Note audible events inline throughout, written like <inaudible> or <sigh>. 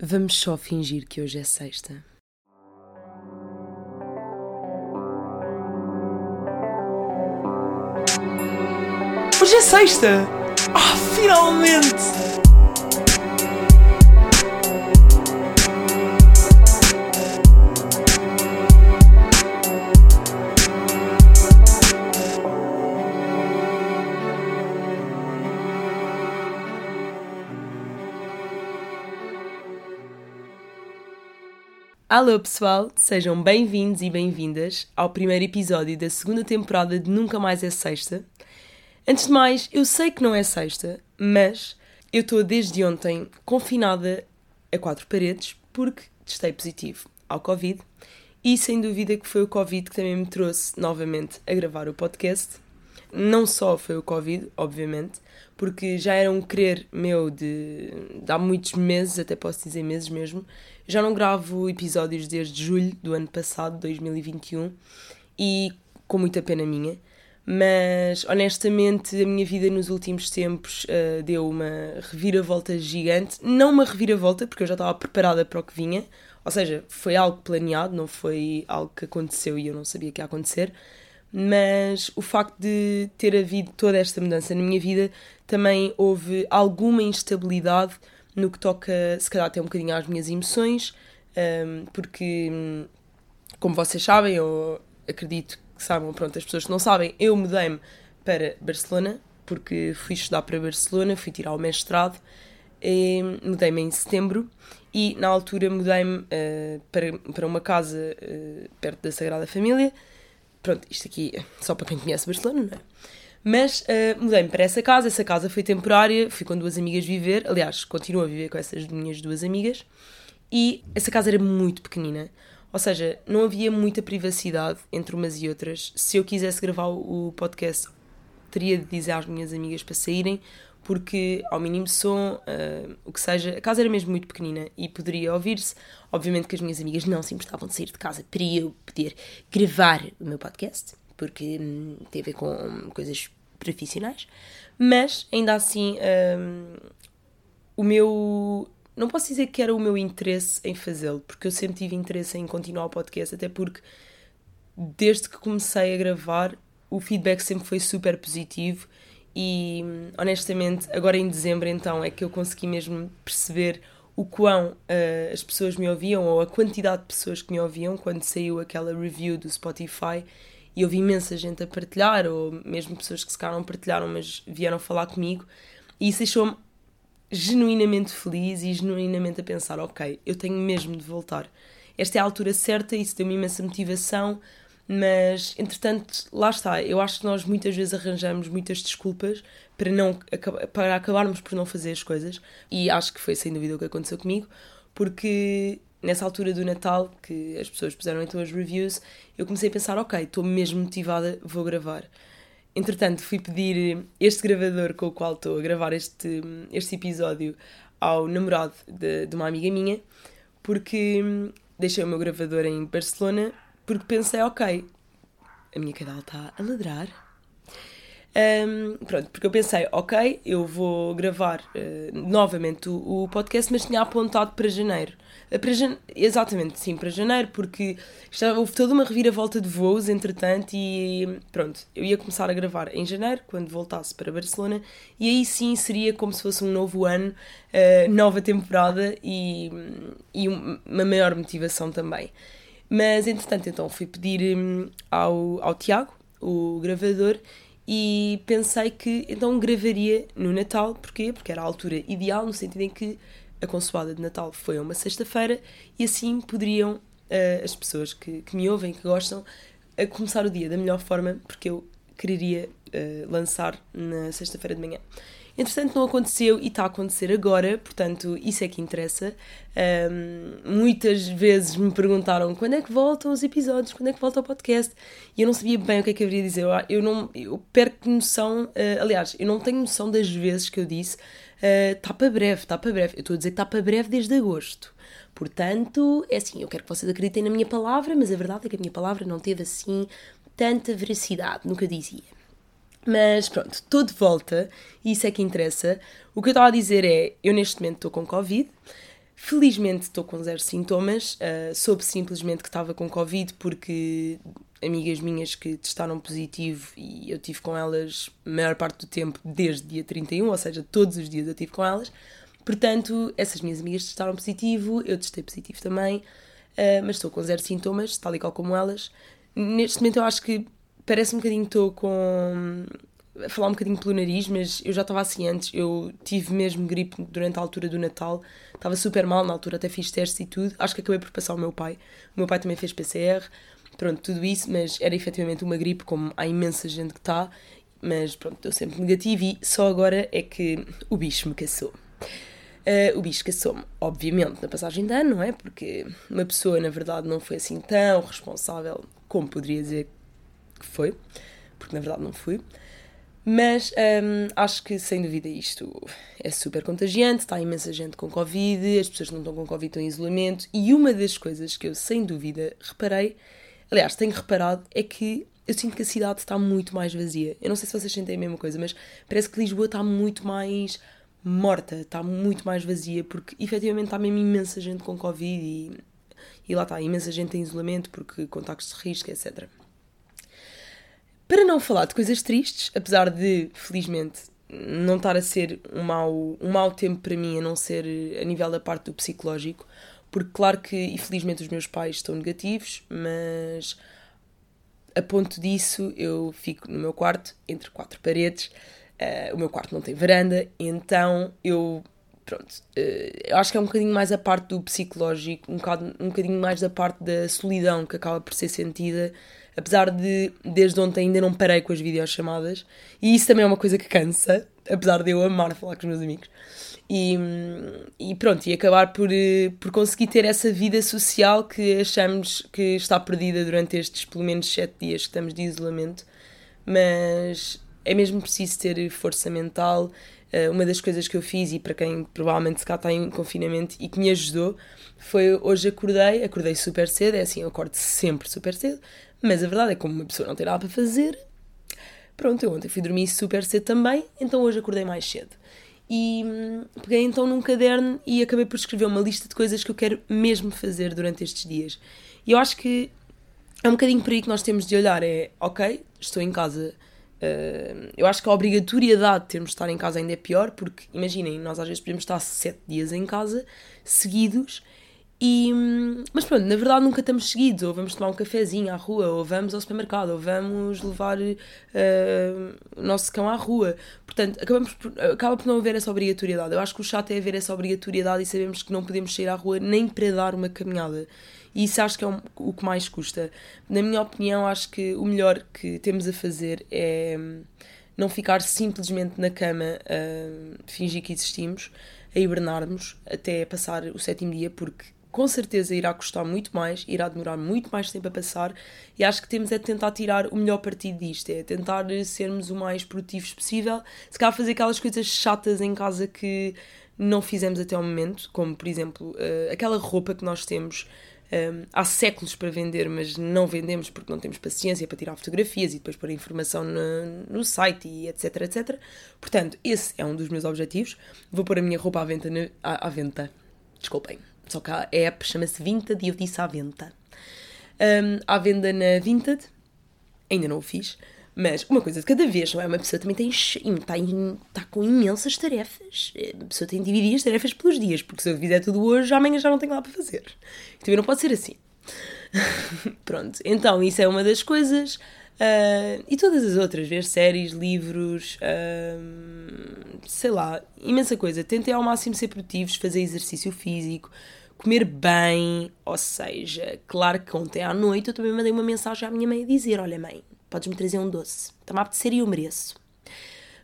Vamos só fingir que hoje é sexta. Hoje é sexta! Ah, finalmente! Alô pessoal, sejam bem-vindos e bem-vindas ao primeiro episódio da segunda temporada de Nunca Mais é Sexta. Antes de mais, eu sei que não é sexta, mas eu estou desde ontem confinada a quatro paredes porque testei positivo ao Covid e sem dúvida que foi o Covid que também me trouxe novamente a gravar o podcast. Não só foi o Covid, obviamente, porque já era um querer meu de, de há muitos meses, até posso dizer meses mesmo, já não gravo episódios desde julho do ano passado, 2021, e com muita pena minha. Mas honestamente, a minha vida nos últimos tempos uh, deu uma reviravolta gigante. Não uma reviravolta, porque eu já estava preparada para o que vinha, ou seja, foi algo planeado, não foi algo que aconteceu e eu não sabia que ia acontecer. Mas o facto de ter havido toda esta mudança na minha vida também houve alguma instabilidade no que toca, se calhar, até um bocadinho às minhas emoções, porque, como vocês sabem, eu acredito que saibam, pronto, as pessoas que não sabem, eu mudei-me para Barcelona, porque fui estudar para Barcelona, fui tirar o mestrado, mudei-me em setembro e na altura mudei-me uh, para, para uma casa uh, perto da Sagrada Família. Pronto, isto aqui é só para quem conhece Barcelona, não é? Mas uh, mudei-me para essa casa, essa casa foi temporária, fui com duas amigas viver, aliás, continuo a viver com essas minhas duas amigas, e essa casa era muito pequenina, ou seja, não havia muita privacidade entre umas e outras. Se eu quisesse gravar o podcast, teria de dizer às minhas amigas para saírem, porque ao mínimo som, uh, o que seja, a casa era mesmo muito pequenina e poderia ouvir-se. Obviamente que as minhas amigas não se importavam de sair de casa para eu poder gravar o meu podcast porque hum, tem a ver com coisas profissionais, mas ainda assim hum, o meu. Não posso dizer que era o meu interesse em fazê-lo, porque eu sempre tive interesse em continuar o podcast, até porque desde que comecei a gravar o feedback sempre foi super positivo e honestamente agora em dezembro então é que eu consegui mesmo perceber o quão uh, as pessoas me ouviam ou a quantidade de pessoas que me ouviam quando saiu aquela review do Spotify e houve imensa gente a partilhar, ou mesmo pessoas que se calhar não partilharam, mas vieram falar comigo, e isso deixou-me genuinamente feliz e genuinamente a pensar: ok, eu tenho mesmo de voltar. Esta é a altura certa, isso deu-me imensa motivação, mas entretanto, lá está. Eu acho que nós muitas vezes arranjamos muitas desculpas para, não, para acabarmos por não fazer as coisas, e acho que foi sem dúvida o que aconteceu comigo, porque nessa altura do Natal, que as pessoas puseram então as reviews, eu comecei a pensar, ok, estou mesmo motivada, vou gravar. Entretanto, fui pedir este gravador com o qual estou a gravar este, este episódio ao namorado de, de uma amiga minha, porque deixei o meu gravador em Barcelona, porque pensei, ok, a minha cadela está a ladrar, um, pronto, porque eu pensei, ok, eu vou gravar uh, novamente o, o, podcast, mas tinha apontado para janeiro. Uh, para. Exatamente, sim, para janeiro, porque estava, houve toda uma reviravolta de voos, entretanto, e pronto, eu ia começar a gravar em janeiro, quando voltasse para Barcelona, e aí sim seria como se fosse um novo ano, uh, nova temporada e, e uma maior motivação também. Mas entretanto, então fui pedir um, ao, ao Tiago, o gravador, e pensei que então gravaria no Natal, porquê? Porque era a altura ideal, no sentido em que a consoada de Natal foi a uma sexta-feira e assim poderiam uh, as pessoas que, que, me ouvem, que gostam, a começar o dia da melhor forma, porque eu quereria uh, lançar na sexta-feira de manhã. Entretanto, não aconteceu e está a acontecer agora, portanto, isso é que interessa. Um, muitas vezes me perguntaram quando é que voltam os episódios, quando é que volta o podcast, e eu não sabia bem o que é que haveria dizer. Eu, eu, não, eu perco noção, uh, aliás, eu não tenho noção das vezes que eu disse está uh, para breve, está para breve. Eu estou a dizer que está para breve desde agosto. Portanto, é assim, eu quero que vocês acreditem na minha palavra, mas a verdade é que a minha palavra não teve assim tanta veracidade, nunca dizia. Mas pronto, estou de volta e isso é que interessa. O que eu estava a dizer é: eu neste momento estou com Covid, Felizmente estou com zero sintomas, uh, soube simplesmente que estava com Covid porque amigas minhas que testaram positivo e eu tive com elas a maior parte do tempo desde dia 31, ou seja, todos os dias eu tive com elas. Portanto, essas minhas amigas testaram positivo, eu testei positivo também, uh, mas estou com zero sintomas, tal e qual como elas. Neste momento eu acho que parece um bocadinho estou com a falar um bocadinho pelo nariz, mas eu já estava assim antes. Eu tive mesmo gripe durante a altura do Natal, estava super mal na altura, até fiz testes e tudo. Acho que acabei por passar o meu pai. O meu pai também fez PCR, pronto, tudo isso, mas era efetivamente uma gripe, como há imensa gente que está. Mas pronto, estou sempre negativo e só agora é que o bicho me caçou. Uh, o bicho caçou-me, obviamente, na passagem de ano, não é? Porque uma pessoa, na verdade, não foi assim tão responsável como poderia dizer que foi, porque na verdade não fui. Mas um, acho que sem dúvida isto é super contagiante, está imensa gente com Covid, as pessoas que não estão com Covid estão em isolamento, e uma das coisas que eu sem dúvida reparei, aliás, tenho reparado, é que eu sinto que a cidade está muito mais vazia. Eu não sei se vocês sentem a mesma coisa, mas parece que Lisboa está muito mais morta, está muito mais vazia, porque efetivamente está mesmo imensa gente com Covid e, e lá está, imensa gente em isolamento porque contactos de risco, etc. Para não falar de coisas tristes, apesar de, felizmente, não estar a ser um mau, um mau tempo para mim, a não ser a nível da parte do psicológico, porque, claro que, infelizmente, os meus pais estão negativos, mas a ponto disso eu fico no meu quarto, entre quatro paredes. Uh, o meu quarto não tem varanda, então eu. Pronto, uh, eu acho que é um bocadinho mais a parte do psicológico, um bocadinho, um bocadinho mais da parte da solidão que acaba por ser sentida apesar de desde ontem ainda não parei com as videochamadas, e isso também é uma coisa que cansa, apesar de eu amar falar com os meus amigos. E, e pronto, e acabar por, eh, por conseguir ter essa vida social que achamos que está perdida durante estes pelo menos sete dias que estamos de isolamento, mas é mesmo preciso ter força mental. Eh, uma das coisas que eu fiz, e para quem provavelmente se cá está em confinamento e que me ajudou, foi hoje acordei, acordei super cedo, é assim, eu acordo sempre super cedo, mas a verdade é que como uma pessoa não tem nada para fazer, pronto, eu ontem fui dormir super cedo também, então hoje acordei mais cedo. E hum, peguei então num caderno e acabei por escrever uma lista de coisas que eu quero mesmo fazer durante estes dias. E eu acho que é um bocadinho por aí que nós temos de olhar: é ok, estou em casa. Uh, eu acho que a obrigatoriedade de termos de estar em casa ainda é pior, porque imaginem, nós às vezes podemos estar sete dias em casa seguidos e, mas pronto, na verdade nunca estamos seguidos, ou vamos tomar um cafezinho à rua, ou vamos ao supermercado, ou vamos levar uh, o nosso cão à rua. Portanto, acabamos por, acaba por não haver essa obrigatoriedade. Eu acho que o chato é haver essa obrigatoriedade e sabemos que não podemos sair à rua nem para dar uma caminhada. E isso acho que é o que mais custa. Na minha opinião, acho que o melhor que temos a fazer é não ficar simplesmente na cama a fingir que existimos, a hibernarmos até passar o sétimo dia, porque com certeza irá custar muito mais, irá demorar muito mais tempo a passar e acho que temos é de tentar tirar o melhor partido disto, é tentar sermos o mais produtivos possível, se calhar fazer aquelas coisas chatas em casa que não fizemos até ao momento, como por exemplo uh, aquela roupa que nós temos eh, há séculos para vender, mas não vendemos porque não temos paciência para tirar fotografias e depois pôr informação no, site e etc, etc. Portanto, esse é um dos meus objetivos. Vou pôr a minha roupa à venda. À, à venda. Desculpem só que a app chama-se Vinted e eu disse à venda. Um, à venda na Vinted, ainda não o fiz, mas uma coisa de cada vez, não é? Uma pessoa também tem, está, está com imensas tarefas. A pessoa tem de dividir as tarefas pelos dias, porque se eu fizer tudo hoje, amanhã já não tenho lá para fazer. Também não pode ser assim. <laughs> Pronto, então isso é uma das coisas. Uh, e todas as outras, ver séries, livros, uh, sei lá, imensa coisa. Tentem ao máximo ser produtivos, fazer exercício físico, comer bem, ou seja, claro que ontem à noite eu também mandei uma mensagem à minha mãe a dizer: Olha, mãe, podes-me trazer um doce, está-me a apetecer e eu mereço.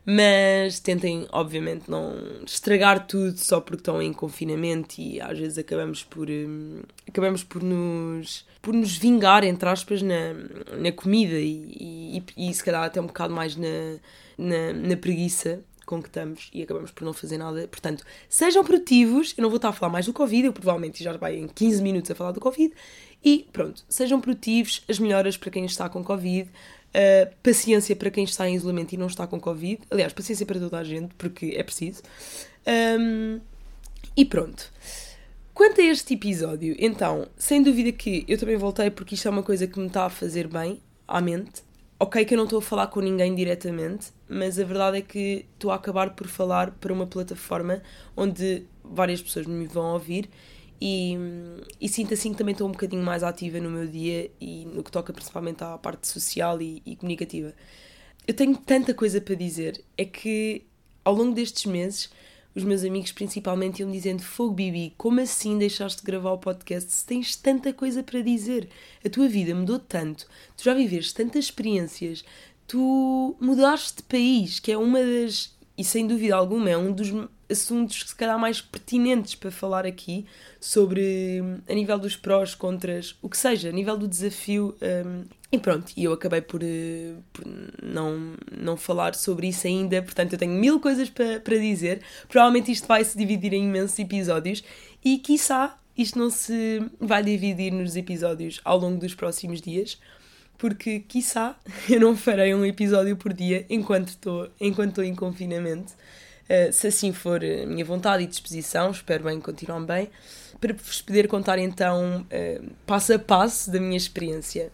Mas tentem, obviamente, não estragar tudo só porque estão em confinamento e às vezes acabamos por, um, acabamos por, nos, por nos vingar, entre aspas, na, na comida e, e, e se calhar até um bocado mais na, na, na preguiça com que estamos e acabamos por não fazer nada. Portanto, sejam produtivos. Eu não vou estar a falar mais do Covid, eu provavelmente já vai em 15 minutos a falar do Covid. E pronto, sejam produtivos, as melhoras para quem está com Covid, uh, paciência para quem está em isolamento e não está com Covid. Aliás, paciência para toda a gente, porque é preciso. Um, e pronto. Quanto a este episódio, então, sem dúvida que eu também voltei porque isto é uma coisa que me está a fazer bem à mente. Ok, que eu não estou a falar com ninguém diretamente, mas a verdade é que estou a acabar por falar para uma plataforma onde várias pessoas me vão ouvir e, e sinto assim que também estou um bocadinho mais ativa no meu dia e no que toca principalmente à parte social e, e comunicativa. Eu tenho tanta coisa para dizer, é que ao longo destes meses os meus amigos principalmente iam dizendo Fogo Bibi, como assim deixaste de gravar o podcast se tens tanta coisa para dizer? A tua vida mudou tanto, tu já viveste tantas experiências, tu mudaste de país, que é uma das, e sem dúvida alguma, é um dos assuntos que se calhar mais pertinentes para falar aqui sobre a nível dos prós, contras, o que seja, a nível do desafio. Um, e pronto, e eu acabei por, uh, por, não, não falar sobre isso ainda, portanto eu tenho mil coisas para, para dizer. Provavelmente isto vai se dividir em imensos episódios e, quiçá, isto não se vai dividir nos episódios ao longo dos próximos dias, porque, quiçá, <laughs> eu não farei um episódio por dia enquanto estou enquanto em confinamento. Uh, se assim for a minha vontade e disposição, espero bem continuar bem, para vos poder contar então uh, passo a passo da minha experiência.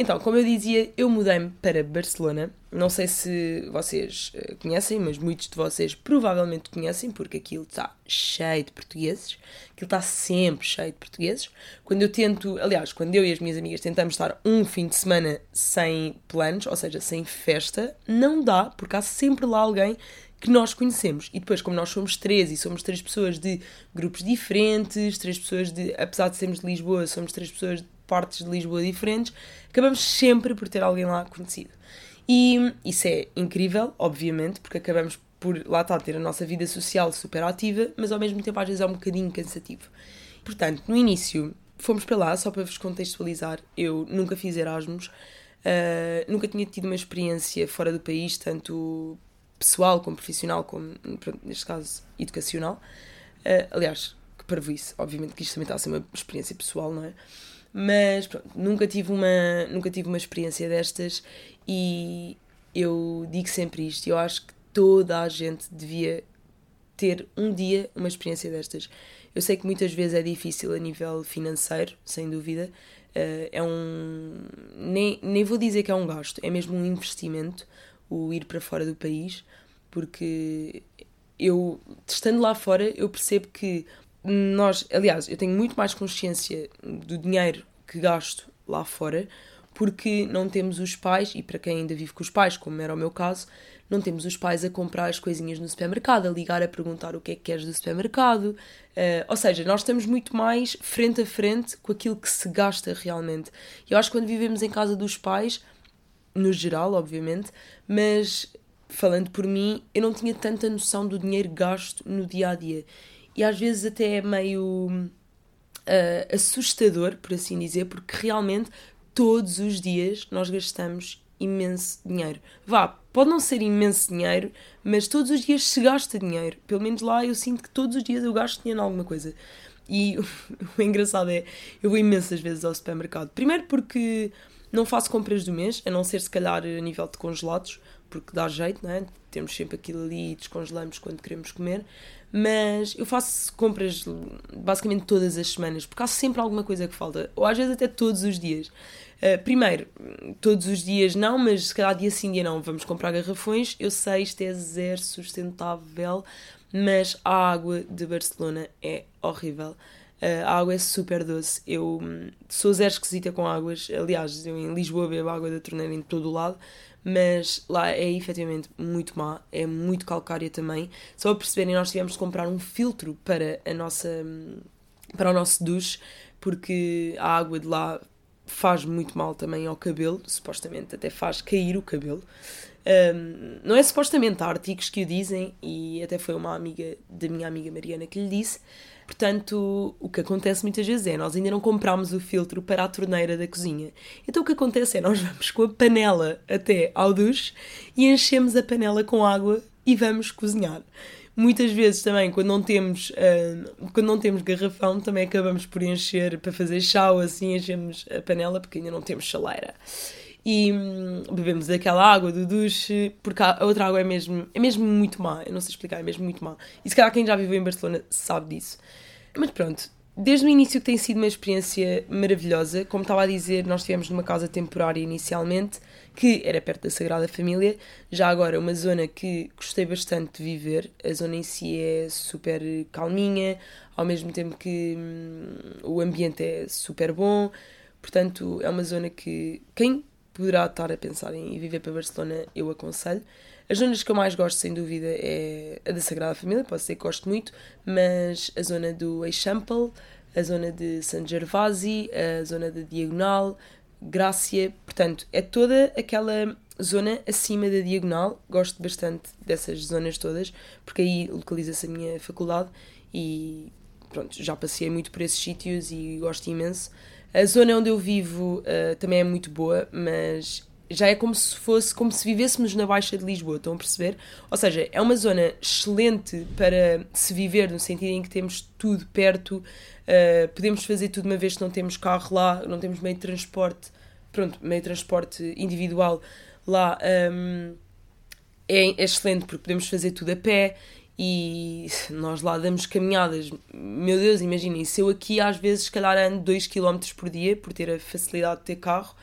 Então, como eu dizia, eu mudei-me para Barcelona. Não sei se vocês conhecem, mas muitos de vocês provavelmente conhecem, porque aquilo está cheio de portugueses. Aquilo está sempre cheio de portugueses. Quando eu tento, aliás, quando eu e as minhas amigas tentamos estar um fim de semana sem planos, ou seja, sem festa, não dá, porque há sempre lá alguém que nós conhecemos. E depois, como nós somos três e somos três pessoas de grupos diferentes, três pessoas de, apesar de sermos de Lisboa, somos três pessoas de partes de Lisboa diferentes, acabamos sempre por ter alguém lá conhecido. E isso é incrível, obviamente, porque acabamos por lá estar ter a nossa vida social super ativa, mas ao mesmo tempo às vezes é um bocadinho cansativo. Portanto, no início fomos para lá, só para vos contextualizar, eu nunca fiz Erasmus, uh, nunca tinha tido uma experiência fora do país, tanto pessoal, como profissional, como, neste caso, educacional. Uh, aliás, que isso, obviamente que isto também está a ser uma experiência pessoal, não é? Mas pronto, nunca tive uma, nunca tive uma experiência destas e eu digo sempre isto. Eu acho que toda a gente devia ter um dia uma experiência destas. Eu sei que muitas vezes é difícil a nível financeiro, sem dúvida. Uh, é um. Nem, nem vou dizer que é um gasto, é mesmo um investimento o ir para fora do país, porque eu, estando lá fora, eu percebo que nós, aliás, eu tenho muito mais consciência do dinheiro que gasto lá fora, porque não temos os pais, e para quem ainda vive com os pais, como era o meu caso, não temos os pais a comprar as coisinhas no supermercado, a ligar a perguntar o que é que queres do supermercado. Uh, ou seja, nós estamos muito mais frente a frente com aquilo que se gasta realmente. Eu acho que quando vivemos em casa dos pais, no geral, obviamente, mas falando por mim, eu não tinha tanta noção do dinheiro gasto no dia a dia. E às vezes até é meio uh, assustador, por assim dizer, porque realmente todos os dias nós gastamos imenso dinheiro. Vá, pode não ser imenso dinheiro, mas todos os dias se gasta dinheiro. Pelo menos lá eu sinto que todos os dias eu gasto dinheiro em alguma coisa. E <laughs> o engraçado é, eu vou imensas vezes ao supermercado. Primeiro porque não faço compras do mês, a não ser se calhar a nível de congelados, porque dá jeito, não é? Temos sempre aquilo ali e descongelamos quando queremos comer. Mas eu faço compras basicamente todas as semanas, porque há sempre alguma coisa que falta, ou às vezes até todos os dias. Uh, primeiro, todos os dias não, mas se calhar dia sim, dia não, vamos comprar garrafões. Eu sei, isto é zero sustentável, mas a água de Barcelona é horrível. Uh, a água é super doce. Eu hum, sou zero esquisita com águas. Aliás, eu em Lisboa bebo água da torneira em todo o lado, mas lá é efetivamente muito má, é muito calcária também. Só para perceberem, nós tivemos de comprar um filtro para, a nossa, hum, para o nosso duche, porque a água de lá faz muito mal também ao cabelo, supostamente até faz cair o cabelo. Um, não é supostamente, há artigos que o dizem, e até foi uma amiga da minha amiga Mariana que lhe disse. Portanto, o que acontece muitas vezes é nós ainda não compramos o filtro para a torneira da cozinha. Então o que acontece é nós vamos com a panela até ao duche e enchemos a panela com água e vamos cozinhar. Muitas vezes também, quando não temos, uh, quando não temos garrafão, também acabamos por encher para fazer chá ou assim, enchemos a panela porque ainda não temos chaleira e hum, bebemos aquela água do duche, porque a outra água é mesmo, é mesmo muito má, eu não sei explicar, é mesmo muito má. E se calhar quem já viveu em Barcelona sabe disso. Mas pronto, desde o início que tem sido uma experiência maravilhosa. Como estava a dizer, nós estivemos numa casa temporária inicialmente, que era perto da Sagrada Família. Já agora, uma zona que gostei bastante de viver. A zona em si é super calminha, ao mesmo tempo que hum, o ambiente é super bom. Portanto, é uma zona que quem poderá estar a pensar em viver para Barcelona, eu aconselho. As zonas que eu mais gosto, sem dúvida, é a da Sagrada Família, pode ser que gosto muito, mas a zona do Eixample, a zona de San Gervasi, a zona da Diagonal, Grácia, portanto, é toda aquela zona acima da Diagonal, gosto bastante dessas zonas todas, porque aí localiza-se a minha faculdade e pronto, já passei muito por esses sítios e gosto imenso. A zona onde eu vivo uh, também é muito boa, mas já é como se fosse como se vivêssemos na Baixa de Lisboa, estão a perceber? Ou seja, é uma zona excelente para se viver, no sentido em que temos tudo perto, uh, podemos fazer tudo uma vez que não temos carro lá, não temos meio de transporte, pronto, meio de transporte individual lá. Um, é, é excelente porque podemos fazer tudo a pé e nós lá damos caminhadas. Meu Deus, imaginem, se eu aqui às vezes, se calhar, ando 2 km por dia, por ter a facilidade de ter carro,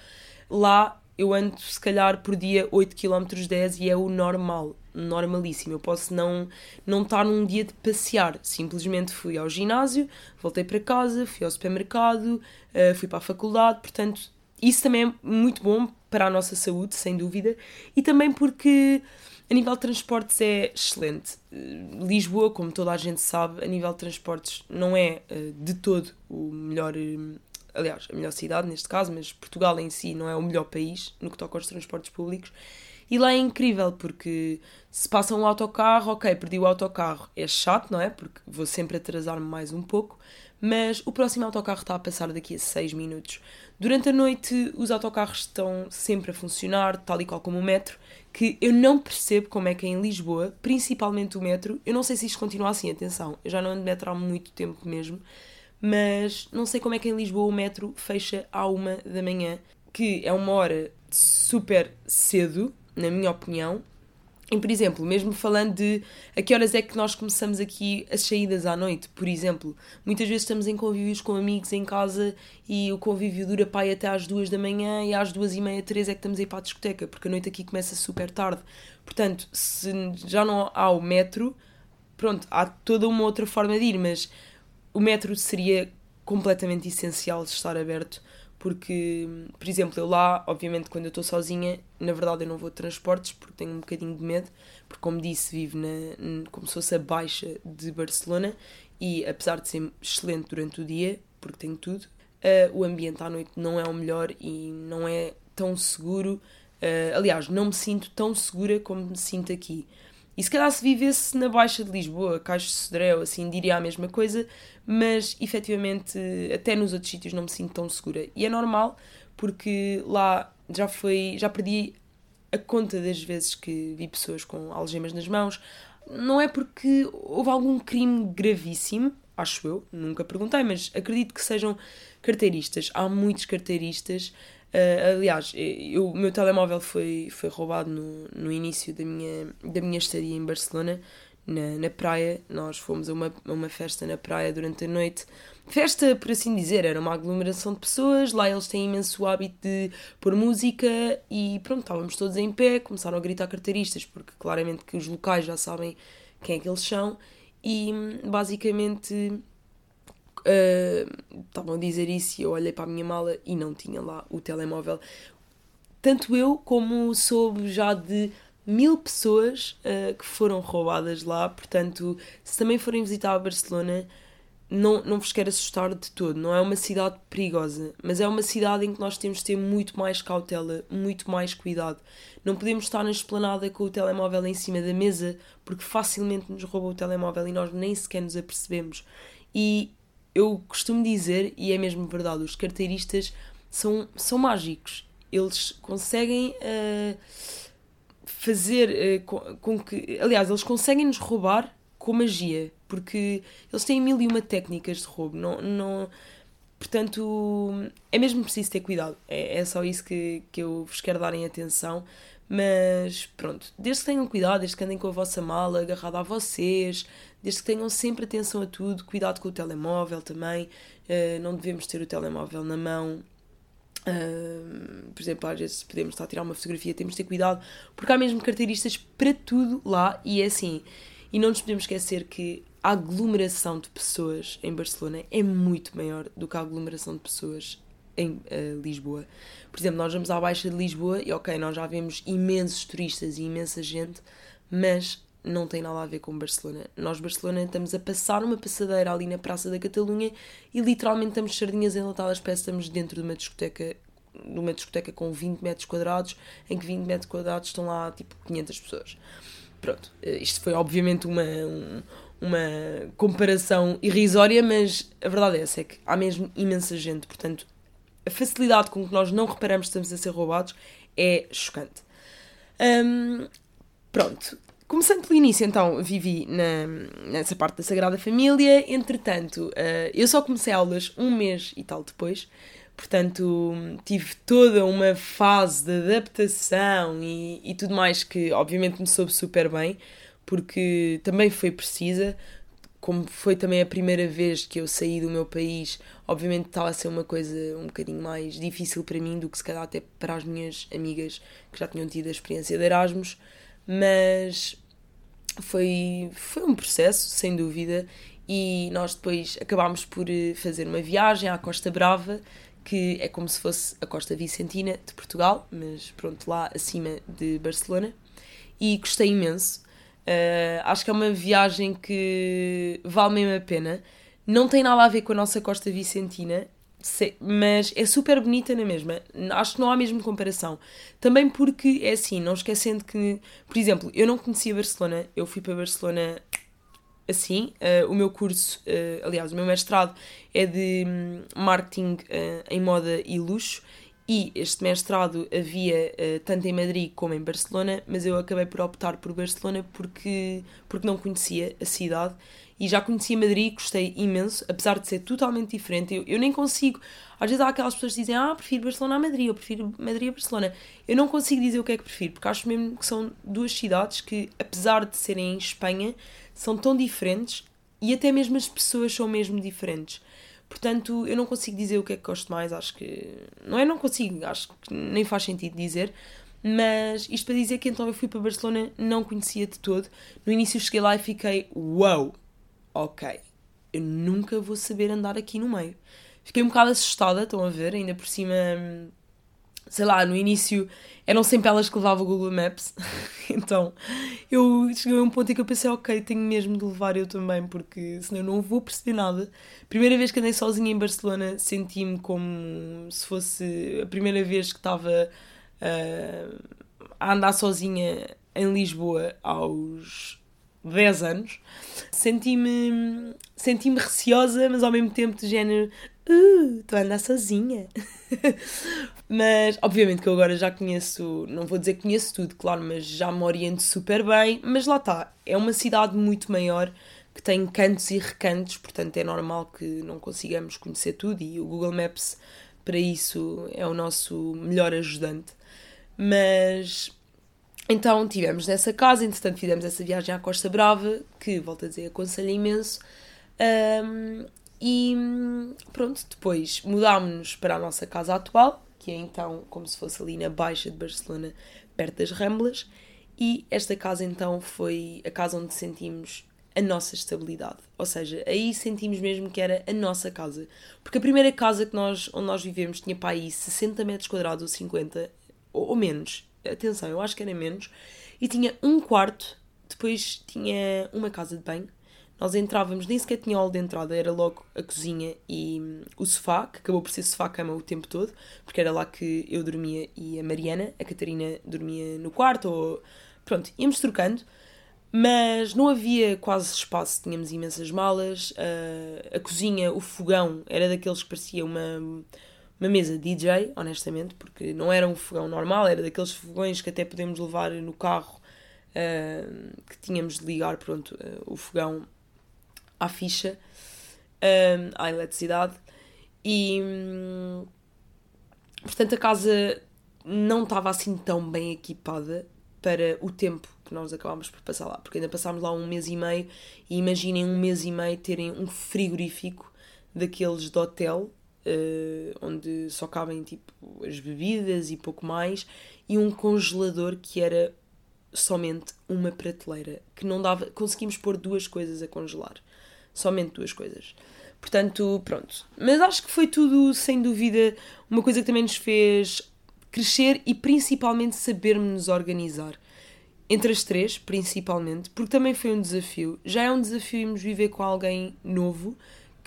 lá eu ando, se calhar, por dia 8 km 10 e é o normal, normalíssimo. Eu posso não, não estar num dia de passear, simplesmente fui ao ginásio, voltei para casa, fui ao supermercado, uh, fui para a faculdade, portanto, isso também é muito bom para a nossa saúde, sem dúvida, e também porque a nível de transportes é excelente. Lisboa, como toda a gente sabe, a nível de transportes não é uh, de todo o melhor. Uh, aliás, a melhor cidade neste caso, mas Portugal em si não é o melhor país no que toca aos transportes públicos. E lá é incrível porque se passa um autocarro, ok, perdi o autocarro, é chato, não é? Porque vou sempre atrasar-me mais um pouco, mas o próximo autocarro está a passar daqui a 6 minutos. Durante a noite, os autocarros estão sempre a funcionar, tal e qual como o metro, que eu não percebo como é que é em Lisboa, principalmente o metro, eu não sei se isto continua assim, atenção, eu já não ando de metro há muito tempo mesmo, mas não sei como é que em Lisboa o metro fecha à uma da manhã, que é uma hora super cedo, na minha opinião, e, por exemplo, mesmo falando de a que horas é que nós começamos aqui as saídas à noite, por exemplo, muitas vezes estamos em convívios com amigos em casa e o convívio dura pai até às duas da manhã e às duas e meia, três é que estamos a ir para a discoteca, porque a noite aqui começa super tarde. Portanto, se já não há o metro, pronto, há toda uma outra forma de ir, mas o metro seria completamente essencial de estar aberto porque, por exemplo, eu lá, obviamente, quando eu estou sozinha, na verdade eu não vou de transportes porque tenho um bocadinho de medo, porque, como disse, vivo na, como se fosse a baixa de Barcelona e, apesar de ser excelente durante o dia, porque tenho tudo, uh, o ambiente à noite não é o melhor e não é tão seguro. Uh, aliás, não me sinto tão segura como me sinto aqui. E se calhar se vivesse na Baixa de Lisboa, Caixo de Sodré, assim, diria a mesma coisa, mas efetivamente até nos outros sítios não me sinto tão segura. E é normal, porque lá já foi, já perdi a conta das vezes que vi pessoas com algemas nas mãos. Não é porque houve algum crime gravíssimo, acho eu, nunca perguntei, mas acredito que sejam carteiristas. Há muitos carteiristas Uh, aliás, eu, o meu telemóvel foi, foi roubado no, no início da minha, da minha estadia em Barcelona, na, na praia. Nós fomos a uma, a uma festa na praia durante a noite. Festa, por assim dizer, era uma aglomeração de pessoas. Lá eles têm imenso hábito de pôr música e pronto, estávamos todos em pé. Começaram a gritar carteiristas, porque claramente que os locais já sabem quem é que eles são. E basicamente estavam uh, a dizer isso e eu olhei para a minha mala e não tinha lá o telemóvel. Tanto eu como soube já de mil pessoas uh, que foram roubadas lá, portanto, se também forem visitar a Barcelona, não, não vos quero assustar de todo. Não é uma cidade perigosa, mas é uma cidade em que nós temos de ter muito mais cautela, muito mais cuidado. Não podemos estar na esplanada com o telemóvel em cima da mesa, porque facilmente nos roubam o telemóvel e nós nem sequer nos apercebemos. E eu costumo dizer, e é mesmo verdade, os carteiristas são, são mágicos. Eles conseguem uh, fazer uh, com, com, que. Aliás, eles conseguem nos roubar com magia, porque eles têm mil e uma técnicas de roubo. Não, não, portanto, é mesmo preciso ter cuidado. É, é só isso que, que eu vos quero dar em atenção. Mas pronto, desde que tenham cuidado, desde que andem com a vossa mala agarrada a vocês, desde que tenham sempre atenção a tudo, cuidado com o telemóvel também, uh, não devemos ter o telemóvel na mão. Uh, por exemplo, às vezes podemos estar a tirar uma fotografia, temos de ter cuidado, porque há mesmo carteiristas para tudo lá e é assim. E não nos podemos esquecer que a aglomeração de pessoas em Barcelona é muito maior do que a aglomeração de pessoas em uh, Lisboa. Por exemplo, nós vamos à Baixa de Lisboa e, ok, nós já vemos imensos turistas e imensa gente, mas não tem nada a ver com Barcelona. Nós, Barcelona, estamos a passar uma passadeira ali na Praça da Catalunha e literalmente estamos sardinhas enlatadas, parece que estamos dentro de uma discoteca numa discoteca com 20 metros quadrados, em que 20 metros quadrados estão lá tipo 500 pessoas. Pronto, eh, isto foi obviamente uma, um, uma comparação irrisória, mas a verdade é essa, é que há mesmo imensa gente, portanto a facilidade com que nós não reparamos que estamos a ser roubados é chocante. Um, pronto. Começando pelo início, então, vivi na, nessa parte da Sagrada Família. Entretanto, uh, eu só comecei aulas um mês e tal depois. Portanto, tive toda uma fase de adaptação e, e tudo mais que, obviamente, me soube super bem, porque também foi precisa como foi também a primeira vez que eu saí do meu país, obviamente estava a ser uma coisa um bocadinho mais difícil para mim do que se calhar até para as minhas amigas que já tinham tido a experiência de Erasmus, mas foi, foi um processo, sem dúvida, e nós depois acabámos por eh, fazer uma viagem à Costa Brava, que é como se fosse a Costa Vicentina de Portugal, mas pronto, lá acima de Barcelona, e gostei imenso. Uh, acho que é uma viagem que vale mesmo a pena. Não tem nada a ver com a nossa Costa Vicentina, mas é super bonita na mesma. Acho que não há mesmo comparação. Também porque é assim, não esquecendo que, por exemplo, eu não conhecia Barcelona, eu fui para Barcelona assim. Uh, o meu curso, uh, aliás, o meu mestrado é de um, marketing em moda e luxo e este mestrado havia uh, tanto em Madrid como em Barcelona, mas eu acabei por optar por Barcelona porque, porque não conhecia a cidade e já conhecia Madrid, gostei imenso, apesar de ser totalmente diferente. Eu, eu nem consigo. Às vezes há aquelas pessoas que dizem, ah, prefiro Barcelona a Madrid, eu prefiro Madrid a Barcelona. Eu não consigo dizer o que é que prefiro, porque acho mesmo que são duas cidades que, apesar de serem em Espanha, são tão diferentes e até mesmo as pessoas são mesmo diferentes. Portanto, eu não consigo dizer o que é que gosto mais, acho que. Não é não consigo, acho que nem faz sentido dizer. Mas isto para dizer que então eu fui para Barcelona, não conhecia de todo. No início cheguei lá e fiquei, uau, wow, ok, eu nunca vou saber andar aqui no meio. Fiquei um bocado assustada, estão a ver, ainda por cima sei lá, no início eram sempre elas que levavam o Google Maps. <laughs> então eu cheguei a um ponto em que eu pensei, ok, tenho mesmo de levar eu também, porque senão eu não vou perceber nada. Primeira vez que andei sozinha em Barcelona, senti-me como se fosse a primeira vez que estava uh, a andar sozinha em Lisboa aos 10 anos. Senti-me senti-me receosa, mas ao mesmo tempo de género, uh, estou a andar sozinha. <laughs> mas, obviamente, que eu agora já conheço, não vou dizer que conheço tudo, claro, mas já me oriento super bem. Mas lá está, é uma cidade muito maior que tem cantos e recantos, portanto é normal que não consigamos conhecer tudo e o Google Maps, para isso, é o nosso melhor ajudante. Mas. Então tivemos nessa casa, entretanto fizemos essa viagem à Costa Brava, que, volto a dizer, aconselho imenso. Um, e pronto, depois mudámos-nos para a nossa casa atual, que é então como se fosse ali na Baixa de Barcelona, perto das Ramblas, e esta casa então foi a casa onde sentimos a nossa estabilidade. Ou seja, aí sentimos mesmo que era a nossa casa. Porque a primeira casa que nós, onde nós vivemos tinha para aí 60 metros quadrados ou 50, ou, ou menos. Atenção, eu acho que era menos. E tinha um quarto, depois tinha uma casa de banho, nós entrávamos, nem sequer tinha hall de entrada, era logo a cozinha e hum, o sofá, que acabou por ser sofá-cama o tempo todo, porque era lá que eu dormia e a Mariana, a Catarina, dormia no quarto, ou pronto, íamos trocando, mas não havia quase espaço, tínhamos imensas malas, a, a cozinha, o fogão, era daqueles que parecia uma, uma mesa DJ, honestamente, porque não era um fogão normal, era daqueles fogões que até podemos levar no carro. Uh, que tínhamos de ligar pronto, uh, o fogão à ficha, um, à eletricidade, e portanto a casa não estava assim tão bem equipada, para o tempo que nós acabámos por passar lá, porque ainda passámos lá um mês e meio e imaginem um mês e meio terem um frigorífico daqueles de hotel uh, onde só cabem tipo as bebidas e pouco mais e um congelador que era somente uma prateleira que não dava conseguimos pôr duas coisas a congelar. Somente duas coisas. Portanto pronto. Mas acho que foi tudo sem dúvida uma coisa que também nos fez crescer e principalmente sabermos nos organizar. Entre as três, principalmente, porque também foi um desafio. Já é um desafio irmos viver com alguém novo,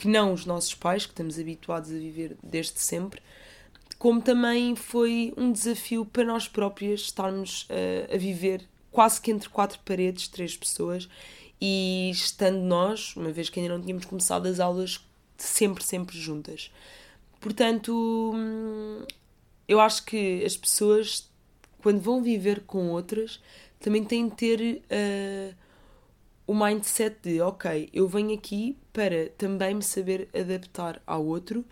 que não os nossos pais, que estamos habituados a viver desde sempre, como também foi um desafio para nós próprias estarmos uh, a viver quase que entre quatro paredes, três pessoas, e estando nós, uma vez que ainda não tínhamos começado as aulas, sempre, sempre juntas. Portanto, hum, eu acho que as pessoas, quando vão viver com outras, também têm de ter uh, o mindset de ok, eu venho aqui para também me saber adaptar ao outro,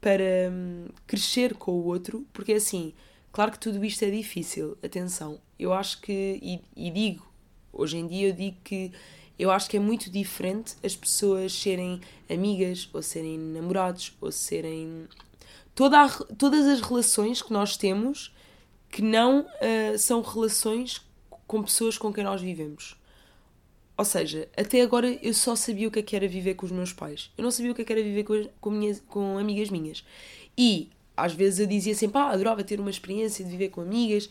para um, crescer com o outro, porque assim, claro que tudo isto é difícil, atenção, eu acho que, e, e digo, hoje em dia eu digo que eu acho que é muito diferente as pessoas serem amigas, ou serem namorados, ou serem. Toda a, todas as relações que nós temos que não uh, são relações com pessoas com quem nós vivemos. Ou seja, até agora eu só sabia o que, é que era viver com os meus pais. Eu não sabia o que, é que era viver com, com, minhas, com amigas minhas. E às vezes eu dizia sempre, ah, adorava ter uma experiência de viver com amigas.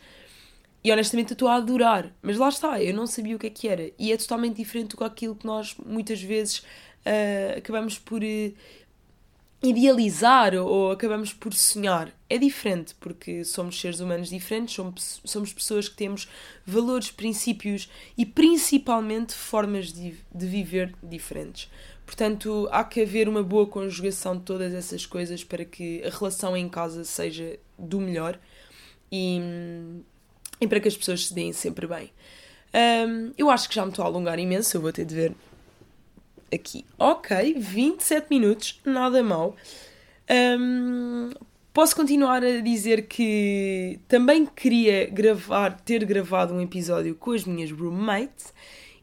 E honestamente eu estou a adorar. Mas lá está, eu não sabia o que é que era. E é totalmente diferente do que aquilo que nós muitas vezes uh, acabamos por uh, idealizar ou acabamos por sonhar. É diferente, porque somos seres humanos diferentes, somos, somos pessoas que temos valores, princípios e principalmente formas de, de viver diferentes. Portanto, há que haver uma boa conjugação de todas essas coisas para que a relação em casa seja do melhor e, e para que as pessoas se deem sempre bem. Um, eu acho que já me estou a alongar imenso, eu vou ter de ver aqui. Ok, 27 minutos, nada mal. Um, posso continuar a dizer que também queria gravar, ter gravado um episódio com as minhas roommates.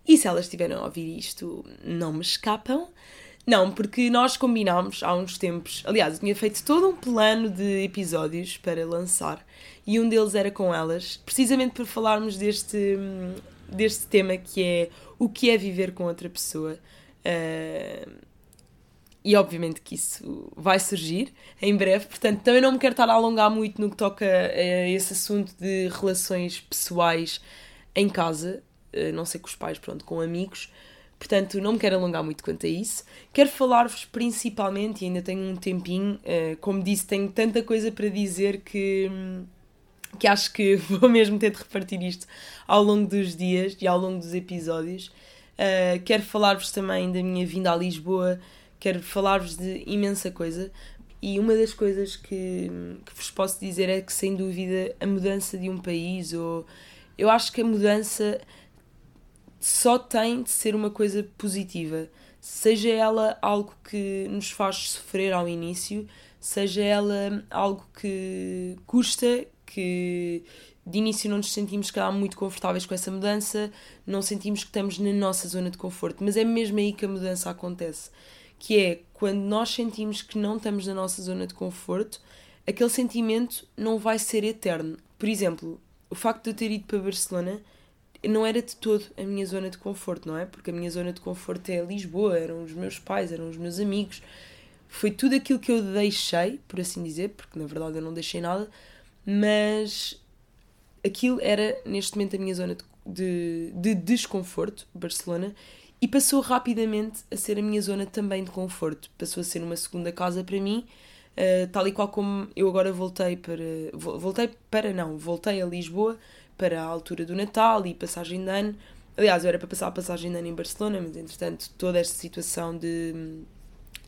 E se elas estiverem a ouvir isto, não me escapam. Não, porque nós combinámos há uns tempos. Aliás, eu tinha feito todo um plano de episódios para lançar e um deles era com elas, precisamente por falarmos deste, deste tema que é o que é viver com outra pessoa. Uh, e obviamente que isso vai surgir em breve, portanto também não me quero estar a alongar muito no que toca a esse assunto de relações pessoais em casa, uh, não sei com os pais, pronto, com amigos, portanto não me quero alongar muito quanto a isso. Quero falar-vos principalmente, e ainda tenho um tempinho, uh, como disse, tenho tanta coisa para dizer que. que acho que <laughs> vou mesmo ter de repartir isto ao longo dos dias e ao longo dos episódios. Uh, quero falar-vos também da minha vinda a Lisboa, quero falar-vos de imensa coisa. E uma das coisas que, que vos posso dizer é que, sem dúvida, a mudança de um país, ou eu acho que a mudança só tem de ser uma coisa positiva, seja ela algo que nos faz sofrer ao início, seja ela algo que custa, que de início não nos sentimos cá muito confortáveis com essa mudança, não sentimos que estamos na nossa zona de conforto, mas é mesmo aí que a mudança acontece, que é quando nós sentimos que não estamos na nossa zona de conforto, aquele sentimento não vai ser eterno. Por exemplo, o facto de eu ter ido para Barcelona não era de todo a minha zona de conforto, não é? Porque a minha zona de conforto é Lisboa, eram os meus pais, eram os meus amigos. Foi tudo aquilo que eu deixei, por assim dizer, porque na verdade eu não deixei nada, mas aquilo era neste momento a minha zona de, de, de desconforto, Barcelona, e passou rapidamente a ser a minha zona também de conforto. Passou a ser uma segunda casa para mim, uh, tal e qual como eu agora voltei para. Voltei para não, voltei a Lisboa para a altura do Natal e passagem de ano. Aliás, eu era para passar a passagem de ano em Barcelona, mas entretanto toda esta situação de,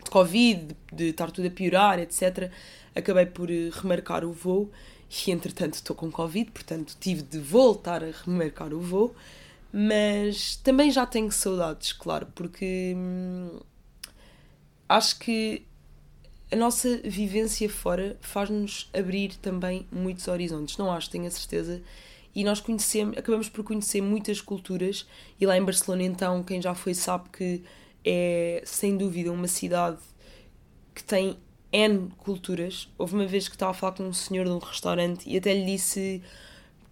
de Covid, de, de estar tudo a piorar, etc., acabei por eh, remarcar o voo e entretanto estou com Covid, portanto tive de voltar a remarcar o voo, mas também já tenho saudades, claro, porque hum, acho que a nossa vivência fora faz-nos abrir também muitos horizontes, não acho, tenho a certeza, e nós conhecemos, acabamos por conhecer muitas culturas. E lá em Barcelona então quem já foi sabe que é sem dúvida uma cidade que tem N culturas. Houve uma vez que estava a falar com um senhor de um restaurante e até lhe disse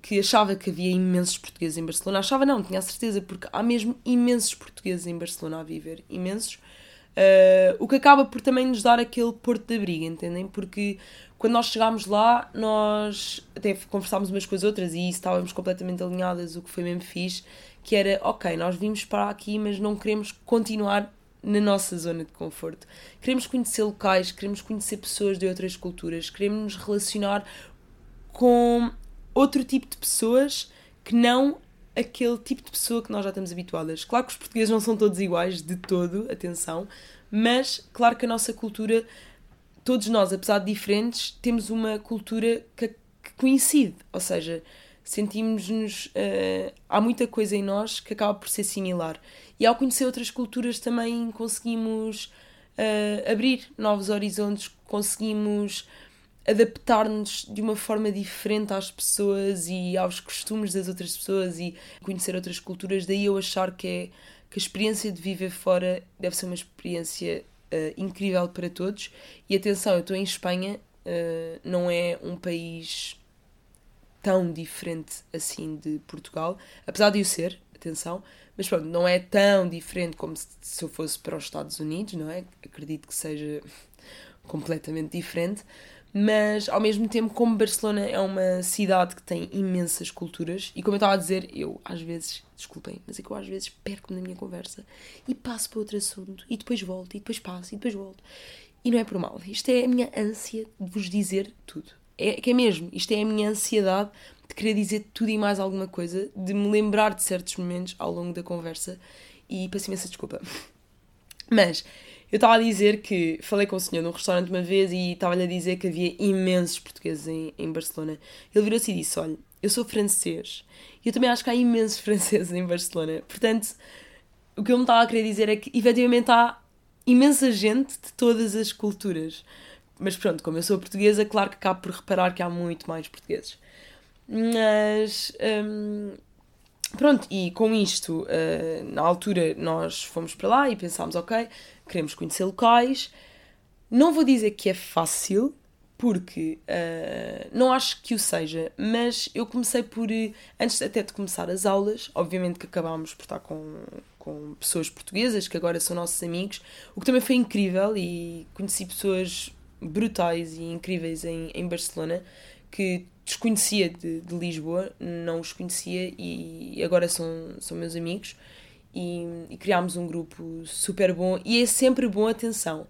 que achava que havia imensos portugueses em Barcelona. Achava não, tinha a certeza, porque há mesmo imensos portugueses em Barcelona a viver. Imensos. Uh, o que acaba por também nos dar aquele porto de abrigo, entendem? Porque quando nós chegámos lá, nós até conversámos umas com as outras e estávamos completamente alinhadas, o que foi mesmo fixe, que era, ok, nós vimos para aqui, mas não queremos continuar na nossa zona de conforto. Queremos conhecer locais, queremos conhecer pessoas de outras culturas, queremos nos relacionar com outro tipo de pessoas que não aquele tipo de pessoa que nós já estamos habituadas. Claro que os portugueses não são todos iguais, de todo, atenção, mas claro que a nossa cultura, todos nós, apesar de diferentes, temos uma cultura que, que coincide, ou seja, sentimos-nos. Uh, há muita coisa em nós que acaba por ser similar. E ao conhecer outras culturas também conseguimos uh, abrir novos horizontes, conseguimos adaptar-nos de uma forma diferente às pessoas e aos costumes das outras pessoas e conhecer outras culturas. Daí eu achar que, é, que a experiência de viver fora deve ser uma experiência uh, incrível para todos. E atenção, eu estou em Espanha, não é um país tão diferente assim de Portugal, apesar de o ser, atenção, mas pronto, não é tão diferente como se eu fosse para os Estados Unidos, não é? Acredito que seja <laughs> completamente diferente, mas ao mesmo tempo, como Barcelona é uma cidade que tem imensas culturas, e como eu estava a dizer, eu às vezes, desculpem, mas é que eu às vezes perco-me na minha conversa e passo para outro assunto, e depois volto, e depois passo, e depois volto. E não é por mal, isto é a minha ânsia de vos dizer tudo. É que é mesmo, isto é a minha ansiedade de querer dizer tudo e mais alguma coisa, de me lembrar de certos momentos ao longo da conversa e peço imensa desculpa. <laughs> Mas eu estava a dizer que falei com o senhor num restaurante uma vez e estava-lhe a dizer que havia imensos portugueses em, em Barcelona. Ele virou-se e disse: Olha, eu sou francês e eu também acho que há imensos <laughs> franceses em Barcelona. Portanto, o que eu me estava a querer dizer é que efetivamente há imensa gente de todas as culturas. Mas pronto, como eu sou portuguesa, claro que acabo por reparar que há muito mais portugueses. Mas. Hum, pronto, e com isto, uh, na altura nós fomos para lá e pensámos, ok, queremos conhecer locais. Não vou dizer que é fácil, porque uh, não acho que o seja, mas eu comecei por, antes até de começar as aulas, obviamente que acabámos por estar com, com pessoas portuguesas que agora são nossos amigos, o que também foi incrível e conheci pessoas brutais e incríveis em, em Barcelona que desconhecia de, de Lisboa, não os conhecia e agora são, são meus amigos e, e criámos um grupo super bom e é sempre bom, atenção.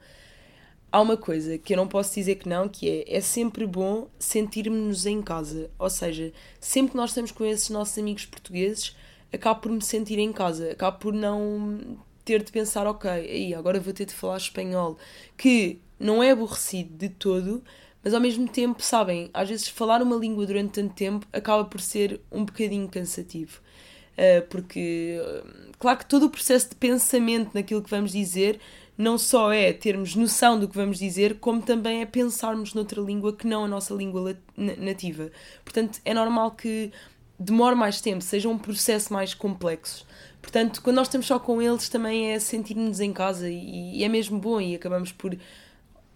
Há uma coisa que eu não posso dizer que não, que é, é sempre bom sentirmos-nos em casa. Ou seja, sempre que nós estamos com esses nossos amigos portugueses, acabo por me sentir em casa, acabo por não ter de pensar, ok, aí agora vou ter de falar espanhol, que não é aborrecido de todo, mas ao mesmo tempo, sabem, às vezes falar uma língua durante tanto tempo acaba por ser um bocadinho cansativo. Uh, porque, claro que todo o processo de pensamento naquilo que vamos dizer não só é termos noção do que vamos dizer, como também é pensarmos noutra língua que não a nossa língua nativa. Portanto, é normal que demore mais tempo, seja um processo mais complexo. Portanto, quando nós estamos só com eles, também é sentir-nos em casa e, e é mesmo bom e acabamos por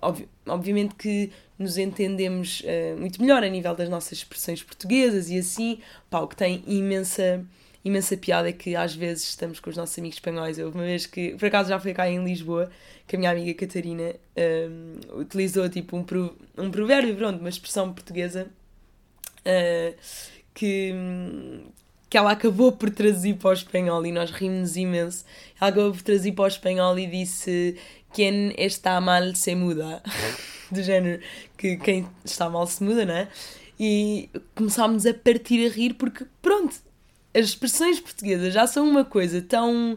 Obvi obviamente que nos entendemos uh, muito melhor a nível das nossas expressões portuguesas e assim, pá, o que tem imensa, imensa piada é que às vezes estamos com os nossos amigos espanhóis. Houve uma vez que, por acaso já foi cá em Lisboa, que a minha amiga Catarina ehm, utilizou tipo um, pro, um provérbio, pronto, uma expressão portuguesa uh, que, que ela acabou por traduzir para o espanhol e nós rimos imenso. Ela acabou por traduzir para o espanhol e disse quem está mal se muda. Do género que quem está mal se muda, não é? E começámos a partir a rir porque, pronto, as expressões portuguesas já são uma coisa tão.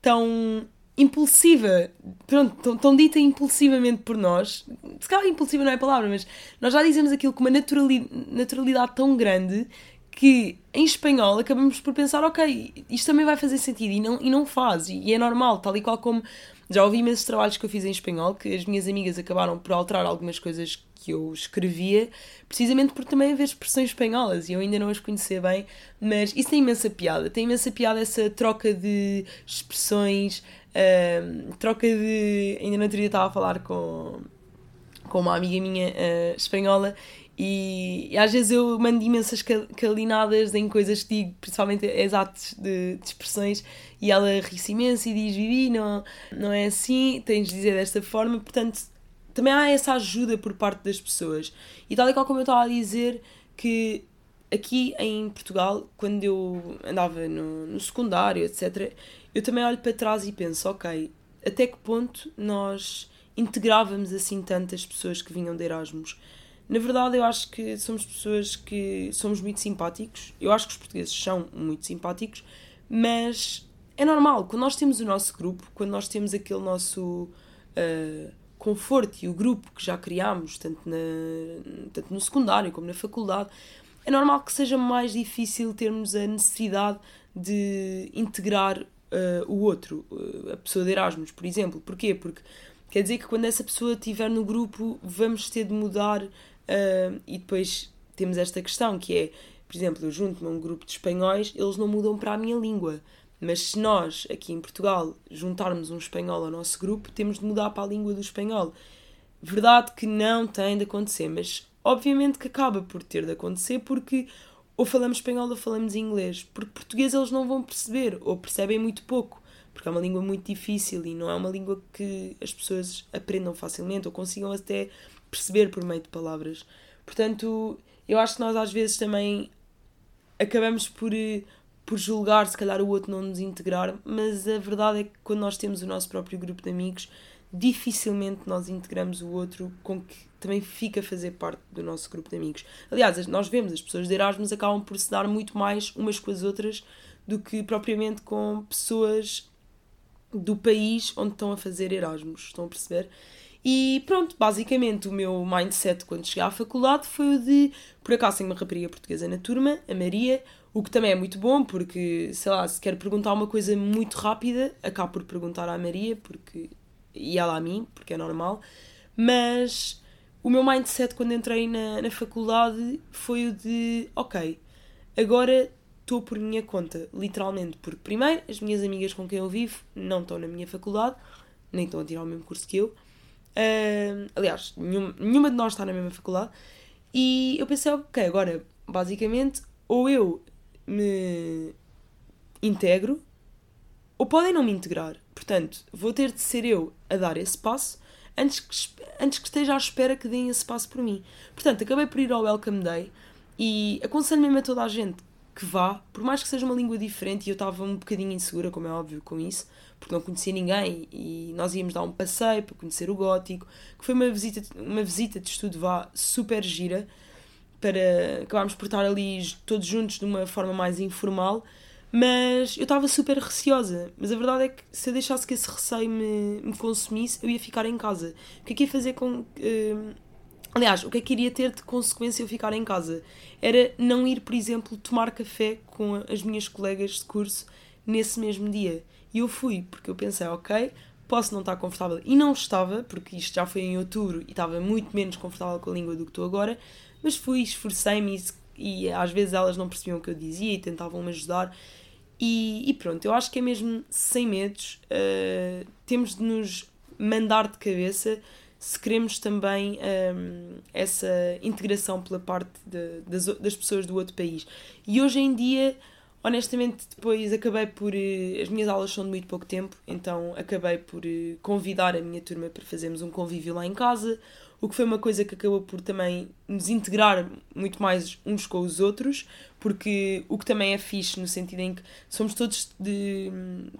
tão impulsiva, pronto, tão, tão, dita impulsivamente por nós. Se calhar impulsiva não é a palavra, mas nós já dizemos aquilo com uma naturalidade, naturalidade tão grande que em espanhol acabamos por pensar, ok, isto também vai fazer sentido e não, e não faz, e é normal, tal e qual como Já ouvi imensos trabalhos que eu fiz em espanhol que as minhas amigas acabaram por alterar algumas coisas que eu escrevia, precisamente por também haver expressões espanholas e eu ainda não as conhecia bem, mas isso tem imensa piada. Tem imensa piada essa troca de expressões, troca de. Ainda no outro dia estava a falar com, com uma amiga minha uh, espanhola e, e, às vezes eu mando imensas calinadas em coisas que digo, principalmente exatos de, de, expressões, e ela ri-se imenso e diz: Vivi, não, não é assim, tens de dizer desta forma. Portanto, também há essa ajuda por parte das pessoas. E tal e qual como eu estava a dizer, que aqui em Portugal, quando eu andava no, no secundário, etc., eu também olho para trás e penso: ok, até que ponto nós integrávamos assim tantas pessoas que vinham de Erasmus? Na verdade, eu acho que somos pessoas que somos muito simpáticos. Eu acho que os portugueses são muito simpáticos, mas é normal. Quando nós temos o nosso grupo, quando nós temos aquele nosso uh, conforto e o grupo que já criámos, tanto, na, tanto no secundário como na faculdade, é normal que seja mais difícil termos a necessidade de integrar uh, o outro, uh, a pessoa de Erasmus, por exemplo. Porquê? Porque quer dizer que quando essa pessoa estiver no grupo, vamos ter de mudar Uh, e depois temos esta questão que é, por exemplo, eu junto-me a um grupo de espanhóis, eles não mudam para a minha língua. Mas se nós, aqui em Portugal, juntarmos um espanhol ao nosso grupo, temos de mudar para a língua do espanhol. Verdade que não tem de acontecer, mas obviamente que acaba por ter de acontecer porque ou falamos espanhol ou falamos inglês. Porque português eles não vão perceber, ou percebem muito pouco, porque é uma língua muito difícil e não é uma língua que as pessoas aprendam facilmente ou consigam até perceber por meio de palavras. Portanto, eu acho que nós às vezes também acabamos por, eh, por julgar se calhar o outro não nos integrar, mas a verdade é que quando nós temos o nosso próprio grupo de amigos, dificilmente nós integramos o outro com que também fica a fazer parte do nosso grupo de amigos. Aliás, nós vemos as pessoas de Erasmus acabam por se dar muito mais umas com as outras do que propriamente com pessoas do país onde estão a fazer Erasmus. Estão a perceber? E pronto, basicamente o meu mindset quando cheguei à faculdade foi o de, por acaso tenho uma rapariga portuguesa na turma, a Maria, o que também é muito bom, porque, sei lá, se quero perguntar uma coisa muito rápida, acabo por perguntar à Maria, porque, e ela a mim, porque é normal, mas o meu mindset quando entrei na, na faculdade foi o de, ok, agora estou por minha conta, literalmente, porque primeiro as minhas amigas com quem eu vivo não estão na minha faculdade, nem estão a tirar o mesmo curso que eu, Uh, aliás, nenhuma, nenhuma de nós está na mesma faculdade. E eu pensei, ok, agora, basicamente, ou eu me integro, ou podem não me integrar. Portanto, vou ter de ser eu a dar esse passo antes que, antes que esteja à espera que deem esse passo por mim. Portanto, acabei por ir ao Welcome Day e aconselho mesmo a toda a gente que vá, por mais que seja uma língua diferente, e eu estava um bocadinho insegura, como é óbvio, com isso, porque não conhecia ninguém e nós íamos dar um passeio para conhecer o gótico, que foi uma visita, uma visita de estudo vá super gira, para acabarmos por estar ali todos juntos de uma forma mais informal, mas eu estava super receosa. Mas a verdade é que se eu deixasse que esse receio me, me consumisse, eu ia ficar em casa. O que é que ia fazer com. Uh, aliás, o que é que iria ter de consequência eu ficar em casa? Era não ir, por exemplo, tomar café com as minhas colegas de curso nesse mesmo dia. E eu fui, porque eu pensei, ok, posso não estar confortável. E não estava, porque isto já foi em outubro e estava muito menos confortável com a língua do que estou agora, mas fui, esforcei-me e, e, às vezes elas não percebiam o que eu dizia e tentavam me ajudar. E, e pronto, eu acho que é mesmo sem medos, uh, temos de nos mandar de cabeça se queremos também um, essa integração pela parte de, das, das pessoas do outro país. E hoje em dia honestamente depois acabei por eh, as minhas aulas são de muito pouco tempo então acabei por eh, convidar a minha turma para fazermos um convívio lá em casa o que foi uma coisa que acabou por também nos integrar muito mais uns com os outros porque o que também é fixe no sentido em que somos todos de,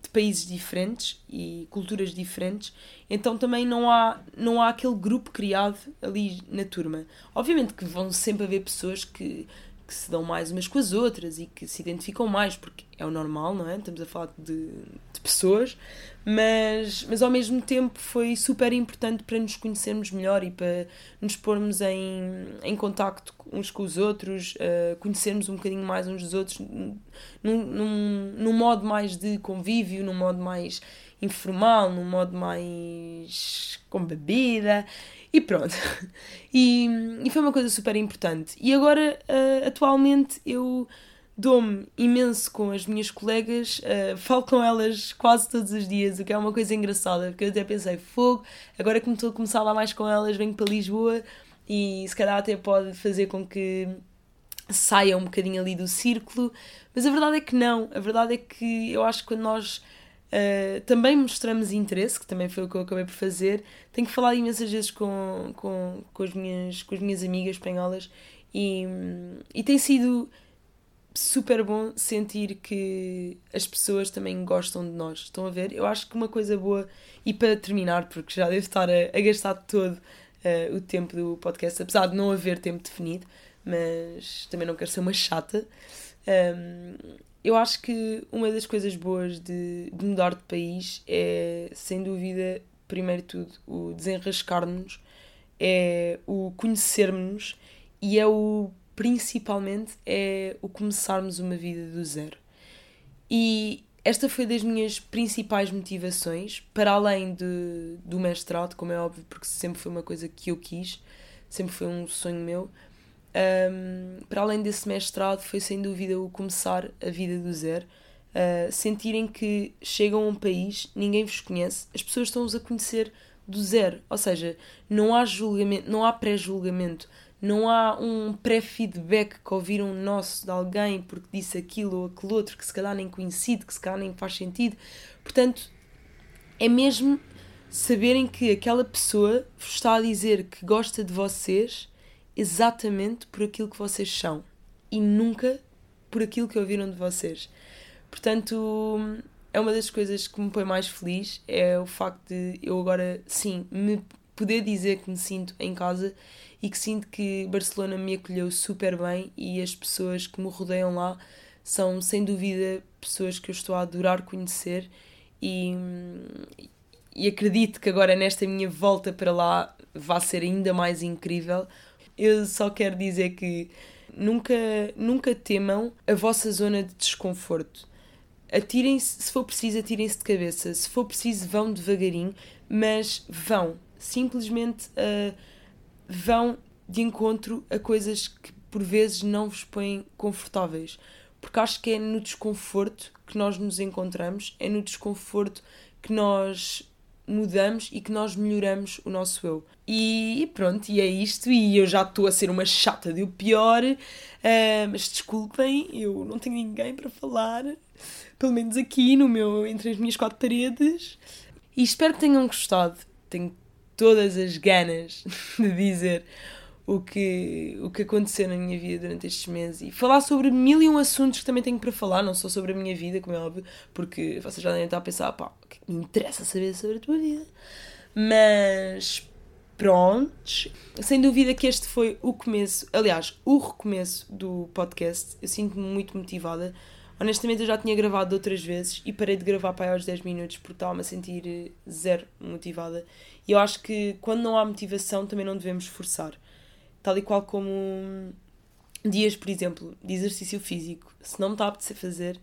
de países diferentes e culturas diferentes então também não há não há aquele grupo criado ali na turma. Obviamente que vão sempre haver pessoas que que se dão mais umas com as outras e que se identificam mais, porque é o normal, não é? Estamos a falar de, de pessoas, mas, mas ao mesmo tempo foi super importante para nos conhecermos melhor e para nos pormos em, em contacto uns com os outros, uh, conhecermos um bocadinho mais uns dos outros num, num, num modo mais de convívio, num modo mais informal, num modo mais com bebida e pronto. <laughs> E, e foi uma coisa super importante. E agora, uh, atualmente, eu dou-me imenso com as minhas colegas, uh, falo com elas quase todos os dias, o que é uma coisa engraçada, porque eu até pensei, fogo, agora que me estou a começar a falar mais com elas, venho para Lisboa e se calhar até pode fazer com que saia um bocadinho ali do círculo, mas a verdade é que não, a verdade é que eu acho que quando nós Uh, também mostramos interesse, que também foi o que eu acabei por fazer. Tenho que falar imensas vezes com, com, com, as, minhas, com as minhas amigas espanholas e, e tem sido super bom sentir que as pessoas também gostam de nós. Estão a ver? Eu acho que uma coisa boa, e para terminar, porque já devo estar a, a gastar todo uh, o tempo do podcast, apesar de não haver tempo definido, mas também não quero ser uma chata. Um, eu acho que uma das coisas boas de, de, mudar de país é, sem dúvida, primeiro tudo, o desenrascar-nos, é o conhecermos e é o, principalmente, é o começarmos uma vida do zero. E esta foi das minhas principais motivações, para além de, do mestrado, como é óbvio, porque sempre foi uma coisa que eu quis, sempre foi um sonho meu, um, para além desse mestrado, foi sem dúvida o começar a vida do zero. Uh, sentirem que chegam a um país, ninguém vos conhece, as pessoas estão-vos a conhecer do zero. Ou seja, não há julgamento, não há pré-julgamento, não há um pré-feedback que ouviram nosso de alguém porque disse aquilo ou aquele outro que se calhar nem conhecido, que se calhar nem faz sentido. Portanto, é mesmo saberem que aquela pessoa vos está a dizer que gosta de vocês exatamente por aquilo que vocês são e nunca por aquilo que ouviram de vocês. Portanto, é uma das coisas que me põe mais feliz é o facto de eu agora, sim, me poder dizer que me sinto em casa e que sinto que Barcelona me acolheu super bem e as pessoas que me rodeiam lá são sem dúvida pessoas que eu estou a adorar conhecer e, e acredito que agora nesta minha volta para lá vai ser ainda mais incrível eu só quero dizer que nunca, nunca temam a vossa zona de desconforto. Atirem-se, se for preciso, atirem-se de cabeça. Se for preciso, vão devagarinho, mas vão. Simplesmente uh, vão de encontro a coisas que por vezes não vos põem confortáveis. Porque acho que é no desconforto que nós nos encontramos, é no desconforto que nós mudamos e que nós melhoramos o nosso eu. E pronto, e é isto. E eu já estou a ser uma chata de o pior, uh, mas desculpem, eu não tenho ninguém para falar, pelo menos aqui no meu, entre as minhas quatro paredes. E espero que tenham gostado. Tenho todas as ganas <laughs> de dizer o que, o que aconteceu na minha vida durante estes meses e falar sobre mil e um assuntos que também tenho para falar, não só sobre a minha vida, como é óbvio, porque vocês já devem estar a pensar, pá, o que, é me interessa saber sobre a tua vida? Mas prontos. Sem dúvida que este foi o começo, aliás, o recomeço do podcast. Eu sinto-me muito motivada. Honestamente, eu já tinha gravado outras vezes e parei de gravar para aí aos 10 minutos porque estava-me a sentir eh, zero motivada. E eu acho que quando não há motivação também não devemos forçar. Tal e qual como dias, por exemplo, de exercício físico. Se não me está a apetecer fazer,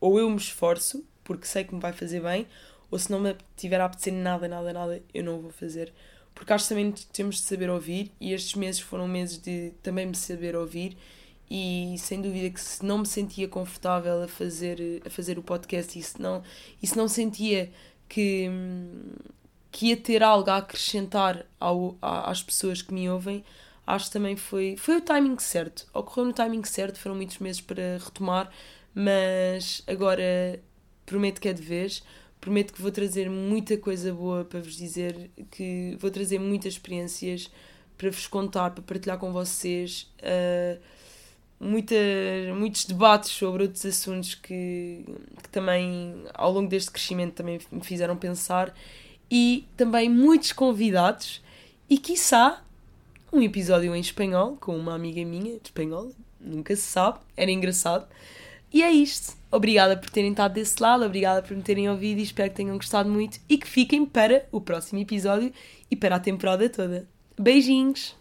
ou eu me esforço porque sei que me vai fazer bem, ou se não me tiver a apetecer nada, nada, nada, eu não vou fazer porque acho que também temos de saber ouvir e estes meses foram meses de também me saber ouvir e sem dúvida que se não me sentia confortável a fazer, a fazer o podcast e se não, e se não sentia que, que ia ter algo a acrescentar ao, às pessoas que me ouvem, acho que também foi, foi o timing certo. Ocorreu no timing certo, foram muitos meses para retomar, mas agora prometo que é de vez prometo que vou trazer muita coisa boa para vos dizer, que vou trazer muitas experiências para vos contar, para partilhar com vocês. Uh, muita, muitos debates sobre outros assuntos que, que também ao longo deste crescimento também me fizeram pensar e também muitos convidados e quiçá um episódio em espanhol com uma amiga minha de espanhol, nunca se sabe, era engraçado. E é isto. Obrigada por terem estado desse lado, obrigada por me terem ouvido e espero que tenham gostado muito e que fiquem para o próximo episódio e para a temporada toda. Beijinhos!